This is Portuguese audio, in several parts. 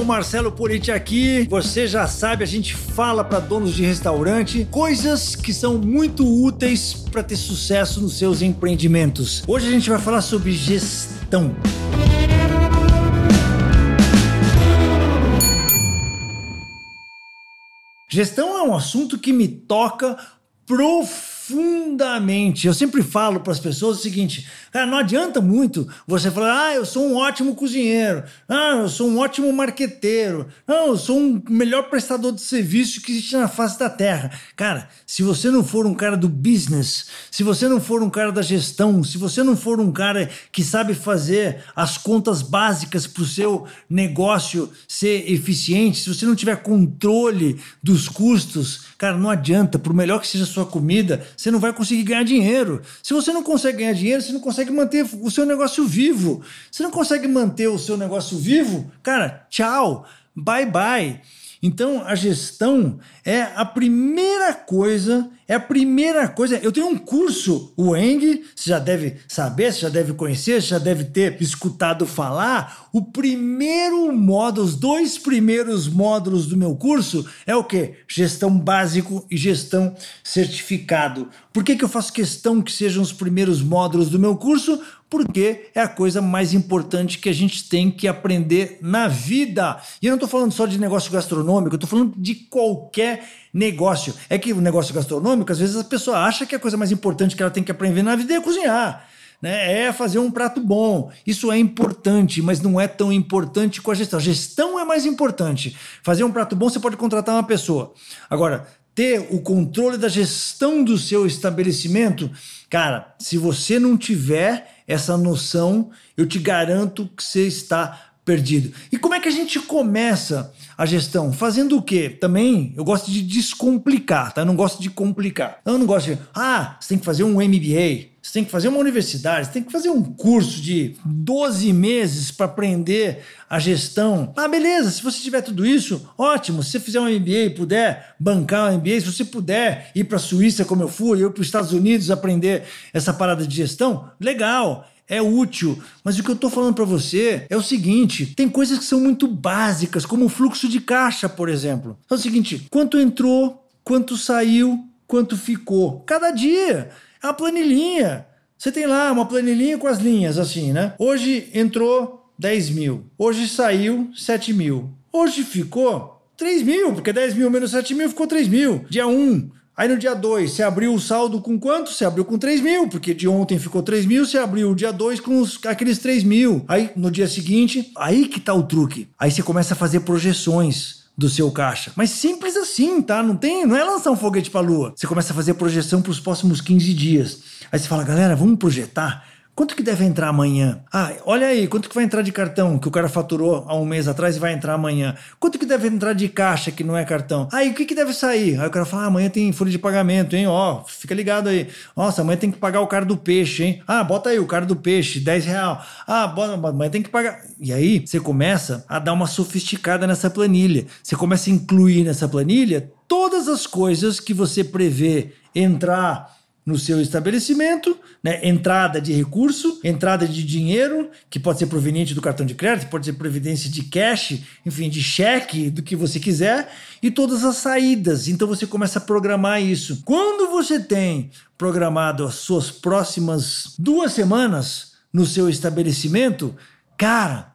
Hello, Marcelo Politi aqui. Você já sabe, a gente fala para donos de restaurante coisas que são muito úteis para ter sucesso nos seus empreendimentos. Hoje a gente vai falar sobre gestão. Gestão é um assunto que me toca profundamente. Eu sempre falo para as pessoas o seguinte: Cara, não adianta muito você falar, ah, eu sou um ótimo cozinheiro, ah, eu sou um ótimo marqueteiro, não, eu sou um melhor prestador de serviço que existe na face da terra. Cara, se você não for um cara do business, se você não for um cara da gestão, se você não for um cara que sabe fazer as contas básicas para o seu negócio ser eficiente, se você não tiver controle dos custos, cara, não adianta, por melhor que seja a sua comida, você não vai conseguir ganhar dinheiro. Se você não consegue ganhar dinheiro, você não consegue manter o seu negócio vivo. Você não consegue manter o seu negócio vivo, cara, tchau, bye bye. Então, a gestão é a primeira coisa, é a primeira coisa. Eu tenho um curso, o Eng, você já deve saber, você já deve conhecer, você já deve ter escutado falar. O primeiro módulo, os dois primeiros módulos do meu curso é o que? Gestão básico e gestão certificado. Por que, que eu faço questão que sejam os primeiros módulos do meu curso? Porque é a coisa mais importante que a gente tem que aprender na vida. E eu não estou falando só de negócio gastronômico, eu estou falando de qualquer negócio. É que o negócio gastronômico, às vezes a pessoa acha que a coisa mais importante que ela tem que aprender na vida é cozinhar. Né, é fazer um prato bom. Isso é importante, mas não é tão importante com a gestão. A gestão é mais importante. Fazer um prato bom, você pode contratar uma pessoa. Agora, ter o controle da gestão do seu estabelecimento, cara, se você não tiver essa noção, eu te garanto que você está perdido. E como é que a gente começa a gestão? Fazendo o quê? Também eu gosto de descomplicar, tá? Eu não gosto de complicar. Eu não gosto de, ah, você tem que fazer um MBA, você tem que fazer uma universidade, você tem que fazer um curso de 12 meses para aprender a gestão. Ah, beleza, se você tiver tudo isso, ótimo. Se você fizer um MBA e puder bancar um MBA, se você puder ir para a Suíça como eu fui, eu para os Estados Unidos aprender essa parada de gestão, legal é útil, mas o que eu estou falando para você é o seguinte: tem coisas que são muito básicas, como o fluxo de caixa, por exemplo. É o seguinte: quanto entrou, quanto saiu, quanto ficou. Cada dia é uma planilhinha. Você tem lá uma planilhinha com as linhas assim, né? Hoje entrou 10 mil, hoje saiu 7 mil, hoje ficou 3 mil, porque 10 mil menos 7 mil ficou 3 mil. Dia 1, Aí no dia 2, você abriu o saldo com quanto? Você abriu com 3 mil, porque de ontem ficou 3 mil, você abriu o dia 2 com os, aqueles 3 mil. Aí no dia seguinte, aí que tá o truque. Aí você começa a fazer projeções do seu caixa. Mas simples assim, tá? Não tem, não é lançar um foguete para lua. Você começa a fazer projeção para os próximos 15 dias. Aí você fala, galera, vamos projetar Quanto que deve entrar amanhã? Ah, olha aí, quanto que vai entrar de cartão que o cara faturou há um mês atrás e vai entrar amanhã? Quanto que deve entrar de caixa que não é cartão? Aí, o que que deve sair? Aí o cara fala, ah, amanhã tem folha de pagamento, hein? Ó, fica ligado aí. Nossa, amanhã tem que pagar o cara do peixe, hein? Ah, bota aí o cara do peixe, 10 real. Ah, bota, amanhã tem que pagar. E aí, você começa a dar uma sofisticada nessa planilha. Você começa a incluir nessa planilha todas as coisas que você prevê entrar no seu estabelecimento, né? entrada de recurso, entrada de dinheiro, que pode ser proveniente do cartão de crédito, pode ser proveniência de cash, enfim, de cheque, do que você quiser, e todas as saídas. Então você começa a programar isso. Quando você tem programado as suas próximas duas semanas no seu estabelecimento, cara,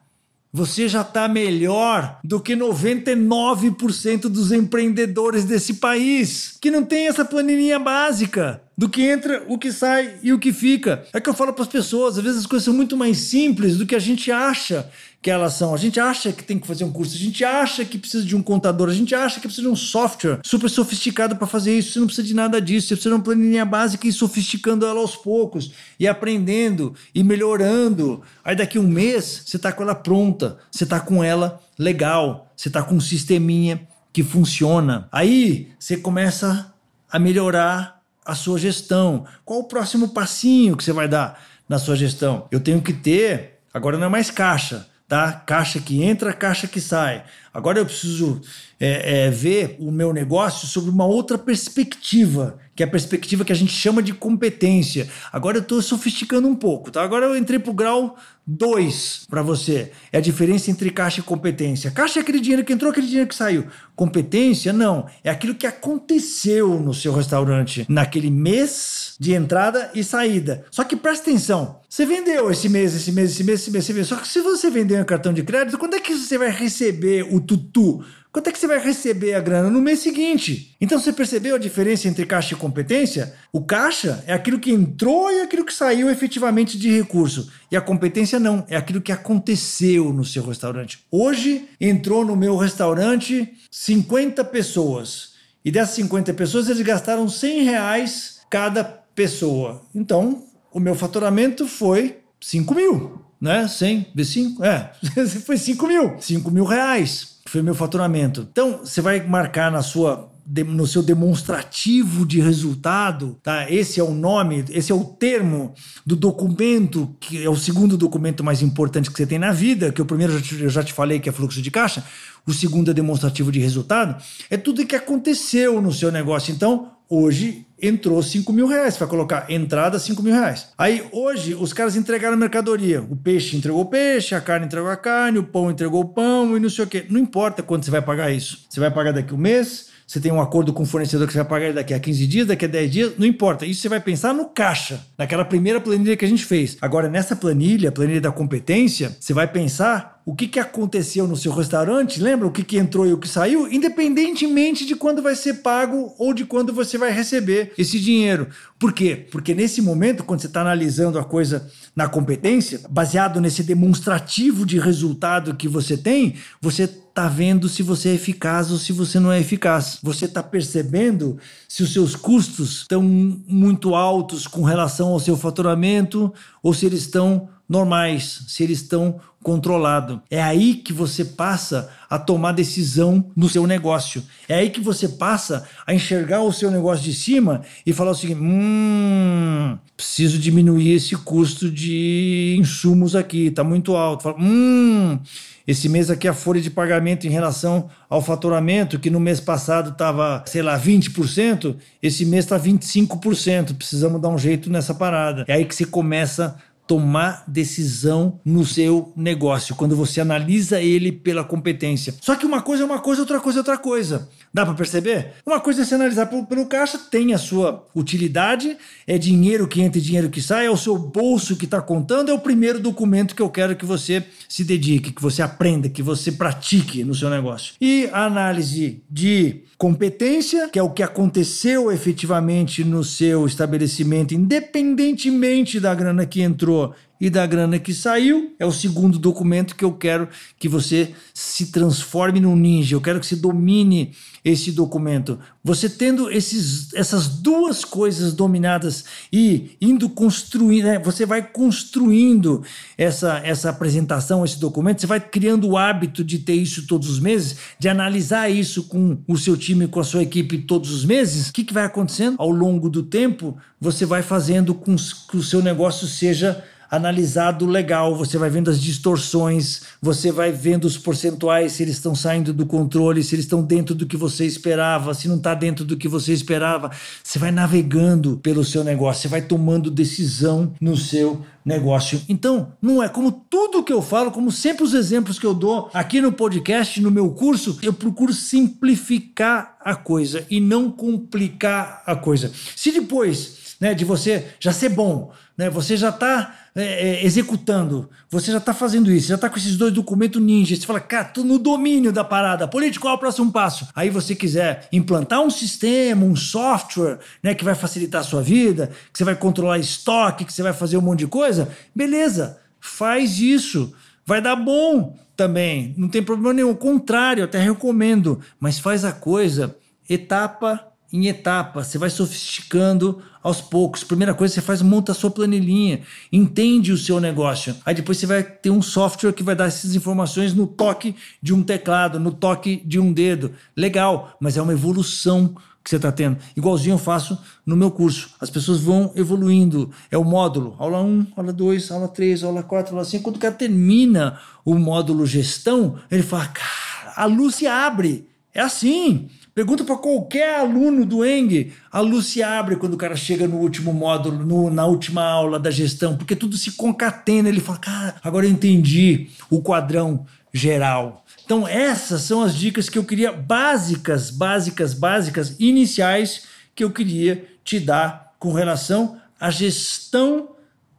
você já está melhor do que 99% dos empreendedores desse país, que não tem essa planilhinha básica do que entra, o que sai e o que fica. É que eu falo para as pessoas, às vezes as coisas são muito mais simples do que a gente acha que elas são. A gente acha que tem que fazer um curso, a gente acha que precisa de um contador, a gente acha que precisa de um software super sofisticado para fazer isso. Você não precisa de nada disso, você precisa de uma planilha básica e sofisticando ela aos poucos, e aprendendo e melhorando. Aí daqui um mês você está com ela pronta, você está com ela legal, você está com um sisteminha que funciona. Aí você começa a melhorar a sua gestão? Qual o próximo passinho que você vai dar na sua gestão? Eu tenho que ter, agora não é mais caixa, tá? Caixa que entra, caixa que sai. Agora eu preciso é, é, ver o meu negócio sobre uma outra perspectiva, que é a perspectiva que a gente chama de competência. Agora eu estou sofisticando um pouco, tá? Agora eu entrei para o grau 2 para você. É a diferença entre caixa e competência. Caixa é aquele dinheiro que entrou, aquele dinheiro que saiu. Competência, não. É aquilo que aconteceu no seu restaurante naquele mês de entrada e saída. Só que presta atenção. Você vendeu esse mês, esse mês, esse mês, esse mês, esse mês. Só que se você vender um cartão de crédito, quando é que você vai receber o tutu? Quanto é que você vai receber a grana no mês seguinte? Então você percebeu a diferença entre caixa e competência? O caixa é aquilo que entrou e aquilo que saiu efetivamente de recurso. E a competência não, é aquilo que aconteceu no seu restaurante. Hoje entrou no meu restaurante 50 pessoas. E dessas 50 pessoas eles gastaram 100 reais cada pessoa. Então o meu faturamento foi 5 mil, né? 100 vezes 5? É, foi 5 mil. 5 mil reais foi meu faturamento. Então, você vai marcar na sua no seu demonstrativo de resultado, tá? Esse é o nome, esse é o termo do documento que é o segundo documento mais importante que você tem na vida, que o primeiro eu já te, eu já te falei que é fluxo de caixa, o segundo é demonstrativo de resultado, é tudo que aconteceu no seu negócio. Então, hoje entrou 5 mil reais. Vai colocar entrada 5 mil reais. Aí hoje os caras entregaram mercadoria. O peixe entregou o peixe, a carne entregou a carne, o pão entregou o pão e não sei o quê. Não importa quando você vai pagar isso. Você vai pagar daqui um mês, você tem um acordo com o fornecedor que você vai pagar daqui a 15 dias, daqui a 10 dias, não importa. Isso você vai pensar no caixa, naquela primeira planilha que a gente fez. Agora, nessa planilha, planilha da competência, você vai pensar o que, que aconteceu no seu restaurante, lembra o que, que entrou e o que saiu, independentemente de quando vai ser pago ou de quando você vai receber esse dinheiro. Por quê? Porque nesse momento, quando você está analisando a coisa na competência, baseado nesse demonstrativo de resultado que você tem, você está vendo se você é eficaz ou se você não é eficaz. Você está percebendo se os seus custos estão muito altos com relação ao seu faturamento ou se eles estão normais, se eles estão controlados. É aí que você passa a tomar decisão no seu negócio. É aí que você passa a enxergar o seu negócio de cima e falar o seguinte: hum, preciso diminuir esse custo de insumos aqui, está muito alto. Fala, hum, esse mês aqui a folha de pagamento em relação ao faturamento, que no mês passado estava, sei lá, 20%, esse mês está 25%. Precisamos dar um jeito nessa parada. É aí que você começa tomar decisão no seu negócio, quando você analisa ele pela competência. Só que uma coisa é uma coisa, outra coisa é outra coisa. Dá para perceber? Uma coisa é se analisar pelo, pelo, caixa, tem a sua utilidade, é dinheiro que entra e dinheiro que sai, é o seu bolso que está contando, é o primeiro documento que eu quero que você se dedique, que você aprenda, que você pratique no seu negócio. E a análise de competência, que é o que aconteceu efetivamente no seu estabelecimento, independentemente da grana que entrou criou e da grana que saiu. É o segundo documento que eu quero que você se transforme num ninja. Eu quero que você domine esse documento. Você tendo esses, essas duas coisas dominadas e indo construindo, né? você vai construindo essa, essa apresentação, esse documento, você vai criando o hábito de ter isso todos os meses, de analisar isso com o seu time, com a sua equipe todos os meses. O que, que vai acontecendo? Ao longo do tempo, você vai fazendo com que o seu negócio seja analisado legal, você vai vendo as distorções, você vai vendo os percentuais, se eles estão saindo do controle, se eles estão dentro do que você esperava, se não está dentro do que você esperava. Você vai navegando pelo seu negócio, você vai tomando decisão no seu negócio. Então, não é como tudo que eu falo, como sempre os exemplos que eu dou aqui no podcast, no meu curso, eu procuro simplificar a coisa e não complicar a coisa. Se depois né, de você já ser bom, né, você já está é, é, executando, você já está fazendo isso, já está com esses dois documentos ninja, você fala, cara, tô no domínio da parada, político, qual é o próximo passo? Aí você quiser implantar um sistema, um software, né, que vai facilitar a sua vida, que você vai controlar estoque, que você vai fazer um monte de coisa, beleza, faz isso, vai dar bom também, não tem problema nenhum, ao contrário, até recomendo, mas faz a coisa etapa em etapa, você vai sofisticando aos poucos. Primeira coisa, você faz, monta a sua planilhinha, entende o seu negócio. Aí depois você vai ter um software que vai dar essas informações no toque de um teclado, no toque de um dedo. Legal, mas é uma evolução que você está tendo. Igualzinho eu faço no meu curso. As pessoas vão evoluindo. É o módulo. Aula 1, aula 2, aula 3, aula 4, aula 5. Quando o cara termina o módulo gestão, ele fala, cara, a luz se abre. É assim. Pergunta para qualquer aluno do Eng, a luz se abre quando o cara chega no último módulo, no, na última aula da gestão, porque tudo se concatena. Ele fala, cara, agora eu entendi o quadrão geral. Então, essas são as dicas que eu queria, básicas, básicas, básicas, iniciais, que eu queria te dar com relação à gestão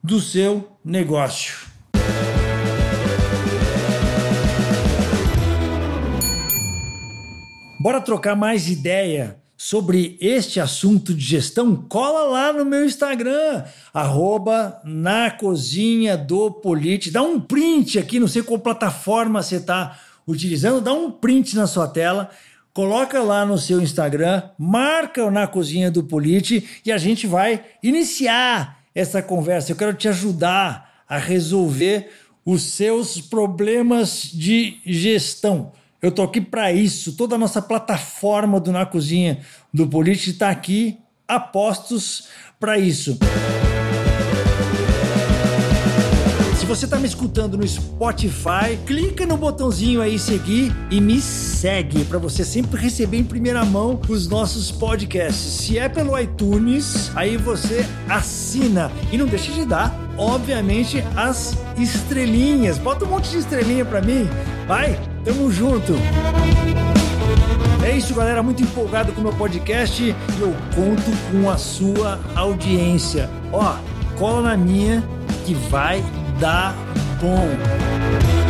do seu negócio. Bora trocar mais ideia sobre este assunto de gestão? Cola lá no meu Instagram, arroba na cozinha do Polite. Dá um print aqui, não sei qual plataforma você está utilizando, dá um print na sua tela, coloca lá no seu Instagram, marca na cozinha do Polite e a gente vai iniciar essa conversa. Eu quero te ajudar a resolver os seus problemas de gestão. Eu tô aqui para isso. Toda a nossa plataforma do Na Cozinha do Polite está aqui a postos para isso. Se você está me escutando no Spotify, clica no botãozinho aí seguir e me segue para você sempre receber em primeira mão os nossos podcasts. Se é pelo iTunes, aí você assina e não deixa de dar, obviamente, as estrelinhas. Bota um monte de estrelinha para mim. Vai, tamo junto. É isso, galera. Muito empolgado com o meu podcast e eu conto com a sua audiência. Ó, cola na minha que vai dar bom.